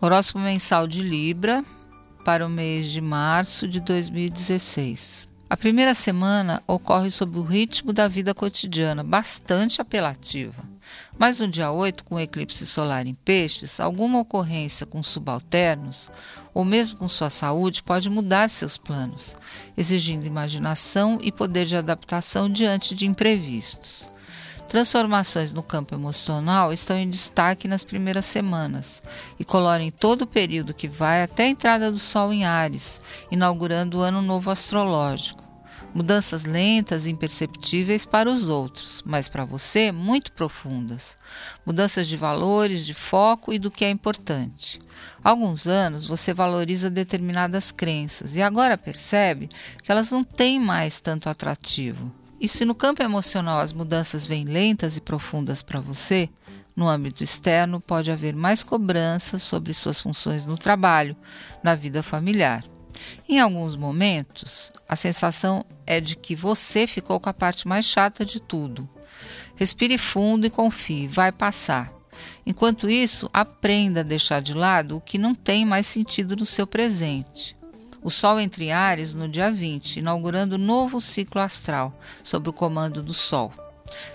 Horóscopo mensal de Libra para o mês de março de 2016. A primeira semana ocorre sob o ritmo da vida cotidiana, bastante apelativa. Mas no dia 8, com o eclipse solar em peixes, alguma ocorrência com subalternos, ou mesmo com sua saúde, pode mudar seus planos, exigindo imaginação e poder de adaptação diante de imprevistos. Transformações no campo emocional estão em destaque nas primeiras semanas e colorem todo o período que vai até a entrada do Sol em Ares, inaugurando o Ano Novo Astrológico. Mudanças lentas e imperceptíveis para os outros, mas para você muito profundas. Mudanças de valores, de foco e do que é importante. Há alguns anos você valoriza determinadas crenças e agora percebe que elas não têm mais tanto atrativo. E se no campo emocional as mudanças vêm lentas e profundas para você, no âmbito externo pode haver mais cobranças sobre suas funções no trabalho, na vida familiar. Em alguns momentos, a sensação é de que você ficou com a parte mais chata de tudo. Respire fundo e confie, vai passar. Enquanto isso, aprenda a deixar de lado o que não tem mais sentido no seu presente o Sol entre Ares no dia 20, inaugurando um novo ciclo astral, sob o comando do Sol.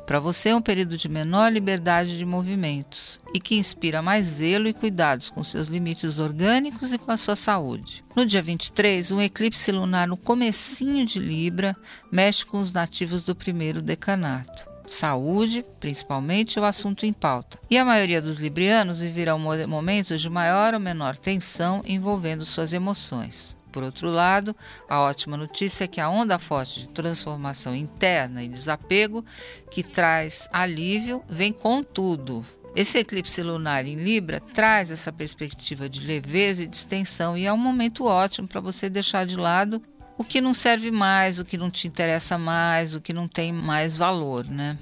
Para você é um período de menor liberdade de movimentos e que inspira mais zelo e cuidados com seus limites orgânicos e com a sua saúde. No dia 23, um eclipse lunar no comecinho de Libra mexe com os nativos do primeiro decanato. Saúde, principalmente, o assunto em pauta. E a maioria dos librianos viverão momentos de maior ou menor tensão envolvendo suas emoções. Por outro lado, a ótima notícia é que a onda forte de transformação interna e desapego, que traz alívio, vem com tudo. Esse eclipse lunar em Libra traz essa perspectiva de leveza e distensão e é um momento ótimo para você deixar de lado o que não serve mais, o que não te interessa mais, o que não tem mais valor, né?